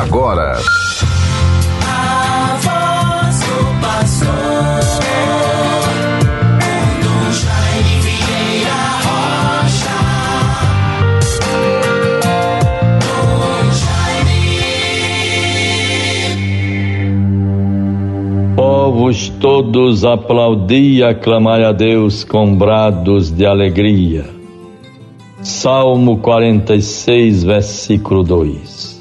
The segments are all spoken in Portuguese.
agora. Povos todos aplaudi e aclamai a Deus com brados de alegria. Salmo 46, versículo 2.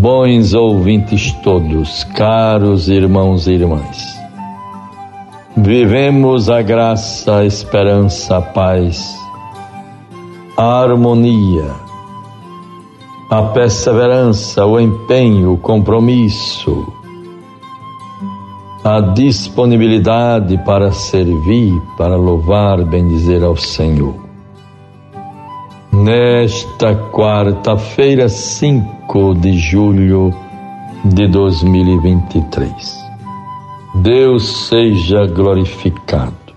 Bons ouvintes todos, caros irmãos e irmãs. Vivemos a graça, a esperança, a paz, a harmonia, a perseverança, o empenho, o compromisso, a disponibilidade para servir, para louvar, bendizer ao Senhor. Nesta quarta-feira, 5 de julho de 2023, Deus seja glorificado,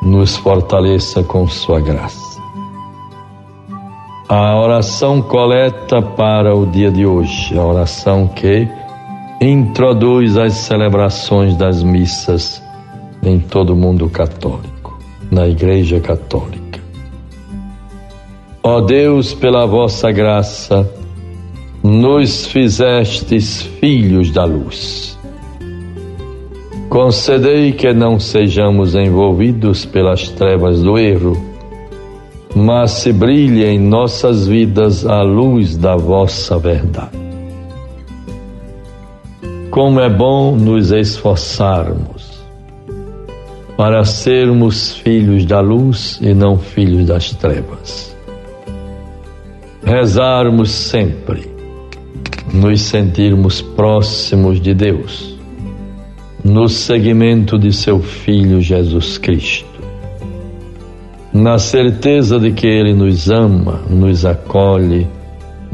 nos fortaleça com Sua graça. A oração coleta para o dia de hoje, a oração que introduz as celebrações das missas em todo o mundo católico, na Igreja Católica. Ó Deus, pela vossa graça, nos fizestes filhos da luz. Concedei que não sejamos envolvidos pelas trevas do erro, mas se brilhe em nossas vidas a luz da vossa verdade. Como é bom nos esforçarmos para sermos filhos da luz e não filhos das trevas. Rezarmos sempre, nos sentirmos próximos de Deus, no seguimento de seu Filho Jesus Cristo, na certeza de que Ele nos ama, nos acolhe,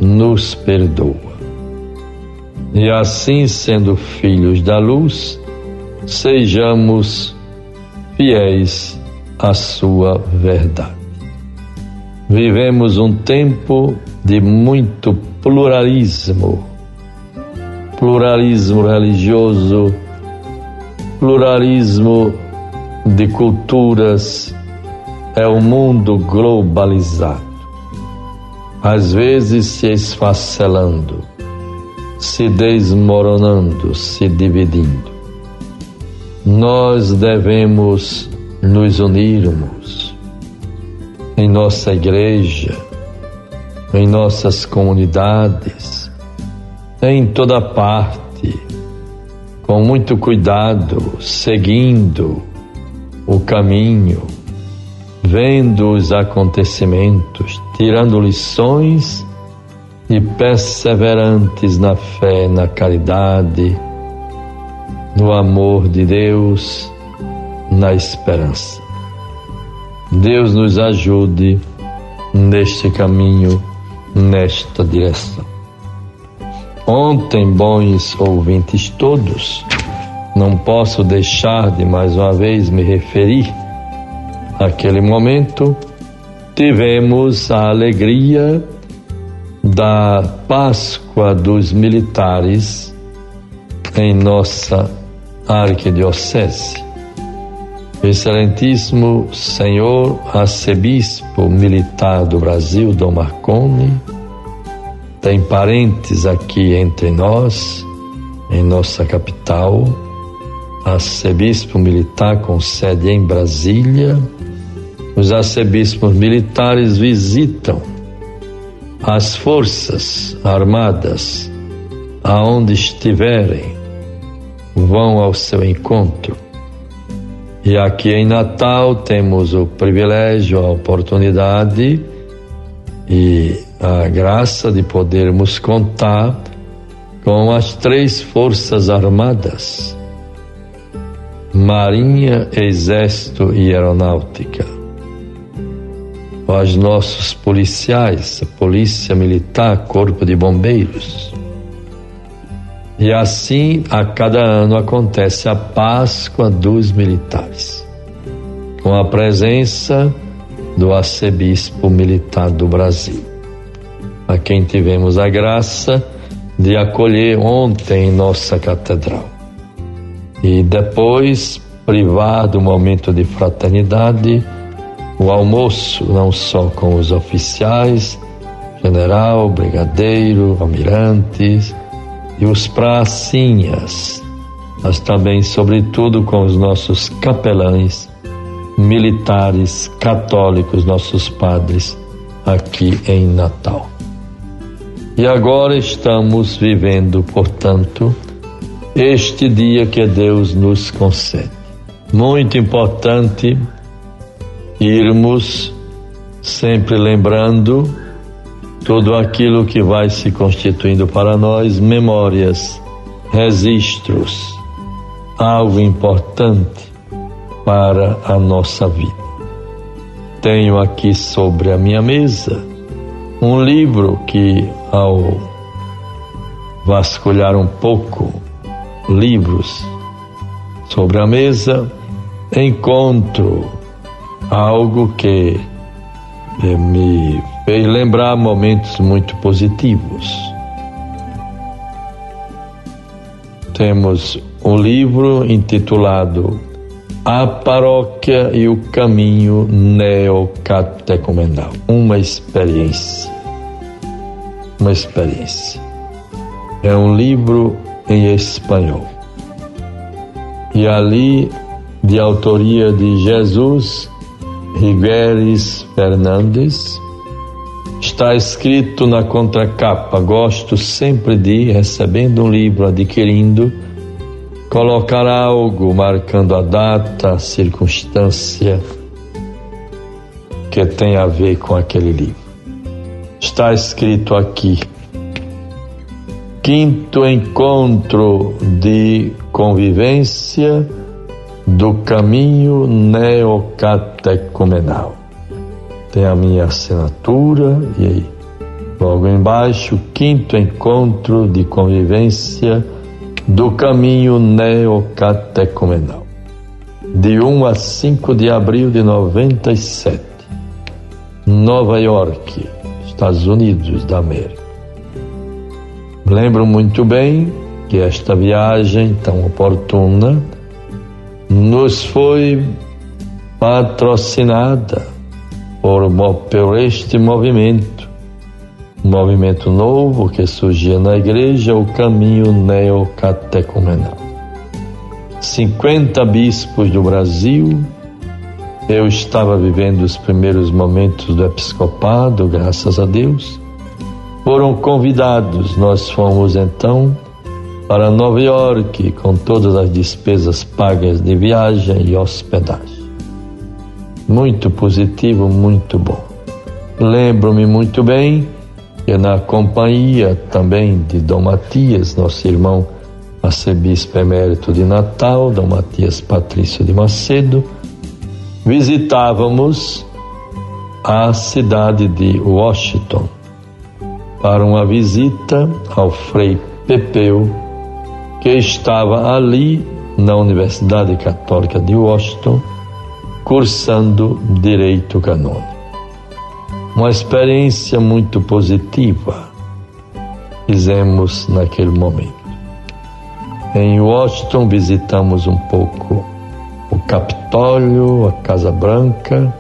nos perdoa. E assim, sendo filhos da luz, sejamos fiéis à Sua verdade. Vivemos um tempo de muito pluralismo, pluralismo religioso, pluralismo de culturas, é um mundo globalizado, às vezes se esfacelando se desmoronando, se dividindo. Nós devemos nos unirmos em nossa igreja, em nossas comunidades, em toda parte, com muito cuidado, seguindo o caminho, vendo os acontecimentos, tirando lições e perseverantes na fé, na caridade, no amor de Deus, na esperança. Deus nos ajude neste caminho, nesta direção. Ontem, bons ouvintes todos, não posso deixar de mais uma vez me referir àquele momento, tivemos a alegria da Páscoa dos Militares em nossa arquidiocese. Excelentíssimo Senhor Arcebispo Militar do Brasil, Dom Marconi, tem parentes aqui entre nós, em nossa capital, arcebispo militar com sede em Brasília. Os arcebispos militares visitam as forças armadas, aonde estiverem, vão ao seu encontro. E aqui em Natal temos o privilégio, a oportunidade e a graça de podermos contar com as três forças armadas: Marinha, Exército e Aeronáutica aos nossos policiais, Polícia Militar, Corpo de Bombeiros. E assim, a cada ano acontece a Páscoa dos Militares, com a presença do arcebispo militar do Brasil, a quem tivemos a graça de acolher ontem em nossa catedral. E depois privar do momento de fraternidade o almoço, não só com os oficiais, general, brigadeiro, almirantes e os pracinhas, mas também, sobretudo, com os nossos capelães, militares, católicos, nossos padres, aqui em Natal. E agora estamos vivendo, portanto, este dia que Deus nos concede. Muito importante irmos sempre lembrando tudo aquilo que vai se constituindo para nós memórias, registros, algo importante para a nossa vida. Tenho aqui sobre a minha mesa um livro que, ao vasculhar um pouco livros sobre a mesa, encontro algo que me fez lembrar momentos muito positivos. Temos um livro intitulado A Paróquia e o Caminho Neocatecumenal. Uma experiência. Uma experiência. É um livro em espanhol. E ali, de autoria de Jesus Rigueres Fernandes, está escrito na contracapa. Gosto sempre de, recebendo um livro, adquirindo, colocar algo marcando a data, a circunstância que tem a ver com aquele livro. Está escrito aqui: Quinto encontro de convivência do caminho neocatecumenal. Tem a minha assinatura e aí, logo embaixo, quinto encontro de convivência do caminho neocatecumenal. De 1 a 5 de abril de 97, Nova York, Estados Unidos da América. Lembro muito bem que esta viagem tão oportuna nos foi patrocinada por, por este movimento, um movimento novo que surgia na igreja, o caminho neocatecumenal. 50 bispos do Brasil, eu estava vivendo os primeiros momentos do episcopado, graças a Deus, foram convidados, nós fomos então para Nova York com todas as despesas pagas de viagem e hospedagem. Muito positivo, muito bom. Lembro-me muito bem que na companhia também de Dom Matias, nosso irmão arcebispo emérito de Natal, Dom Matias Patrício de Macedo, visitávamos a cidade de Washington para uma visita ao Frei Pepeu que estava ali na Universidade Católica de Washington, cursando Direito Canônico. Uma experiência muito positiva fizemos naquele momento. Em Washington visitamos um pouco o Capitólio, a Casa Branca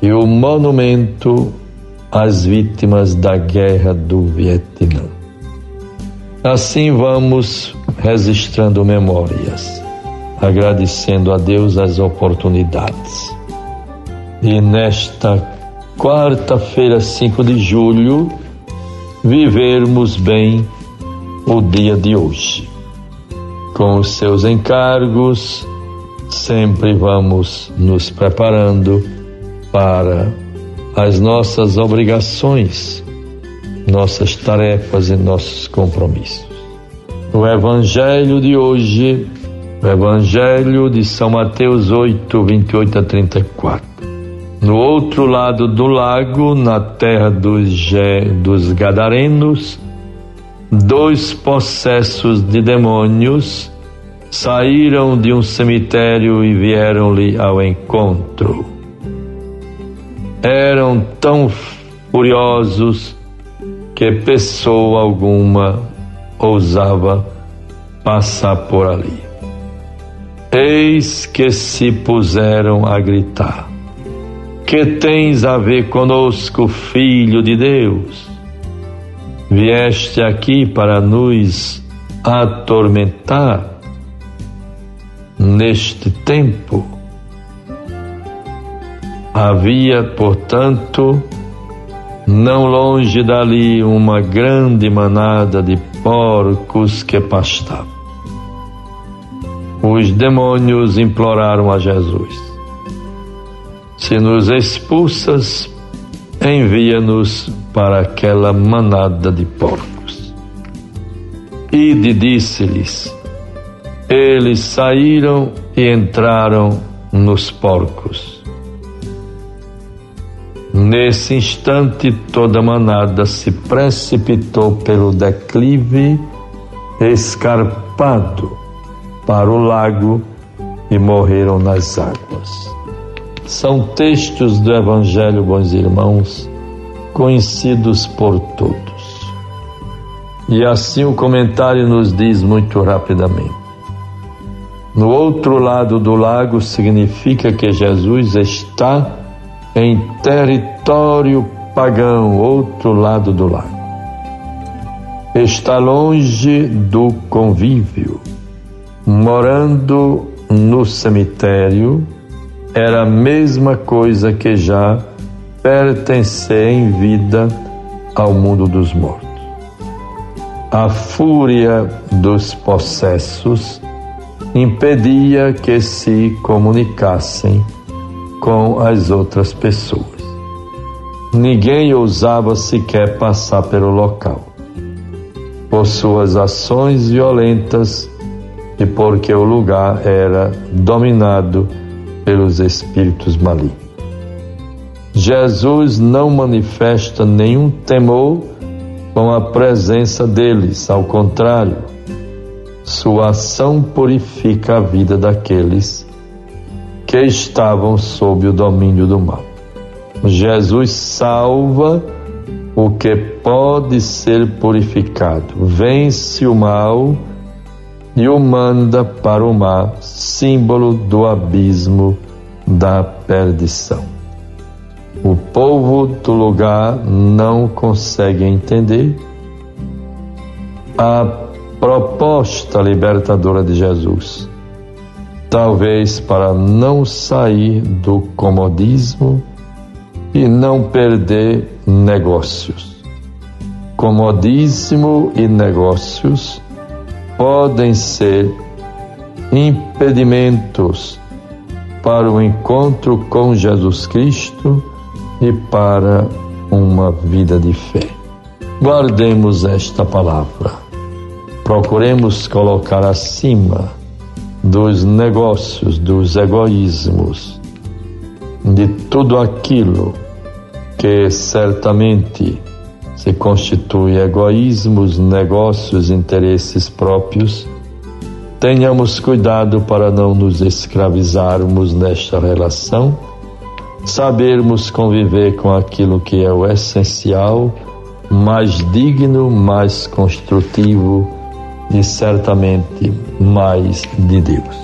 e o monumento às vítimas da Guerra do Vietnã. Assim vamos registrando memórias, agradecendo a Deus as oportunidades. E nesta quarta-feira, 5 de julho, vivermos bem o dia de hoje. Com os seus encargos, sempre vamos nos preparando para as nossas obrigações nossas tarefas e nossos compromissos. O Evangelho de hoje, o Evangelho de São Mateus 8, 28 a 34. No outro lado do lago, na terra dos, dos Gadarenos, dois possessos de demônios saíram de um cemitério e vieram-lhe ao encontro. Eram tão furiosos que pessoa alguma ousava passar por ali. Eis que se puseram a gritar: Que tens a ver conosco, filho de Deus? Vieste aqui para nos atormentar neste tempo? Havia, portanto, não longe dali uma grande manada de porcos que pastavam. Os demônios imploraram a Jesus: Se nos expulsas, envia-nos para aquela manada de porcos. Ide, disse-lhes. Eles saíram e entraram nos porcos. Nesse instante, toda a manada se precipitou pelo declive escarpado para o lago e morreram nas águas. São textos do Evangelho, bons irmãos, conhecidos por todos. E assim o comentário nos diz muito rapidamente. No outro lado do lago significa que Jesus está em território pagão, outro lado do lago. Está longe do convívio, morando no cemitério, era a mesma coisa que já pertencer em vida ao mundo dos mortos. A fúria dos possessos impedia que se comunicassem com as outras pessoas. Ninguém ousava sequer passar pelo local. Por suas ações violentas e porque o lugar era dominado pelos espíritos malignos. Jesus não manifesta nenhum temor com a presença deles, ao contrário, sua ação purifica a vida daqueles que estavam sob o domínio do mal. Jesus salva o que pode ser purificado, vence o mal e o manda para o mar, símbolo do abismo da perdição. O povo do lugar não consegue entender a proposta libertadora de Jesus talvez para não sair do comodismo e não perder negócios. Comodismo e negócios podem ser impedimentos para o encontro com Jesus Cristo e para uma vida de fé. Guardemos esta palavra. Procuremos colocar acima dos negócios, dos egoísmos, de tudo aquilo que certamente se constitui egoísmos, negócios, interesses próprios, tenhamos cuidado para não nos escravizarmos nesta relação, sabermos conviver com aquilo que é o essencial, mais digno, mais construtivo e certamente mais de Deus.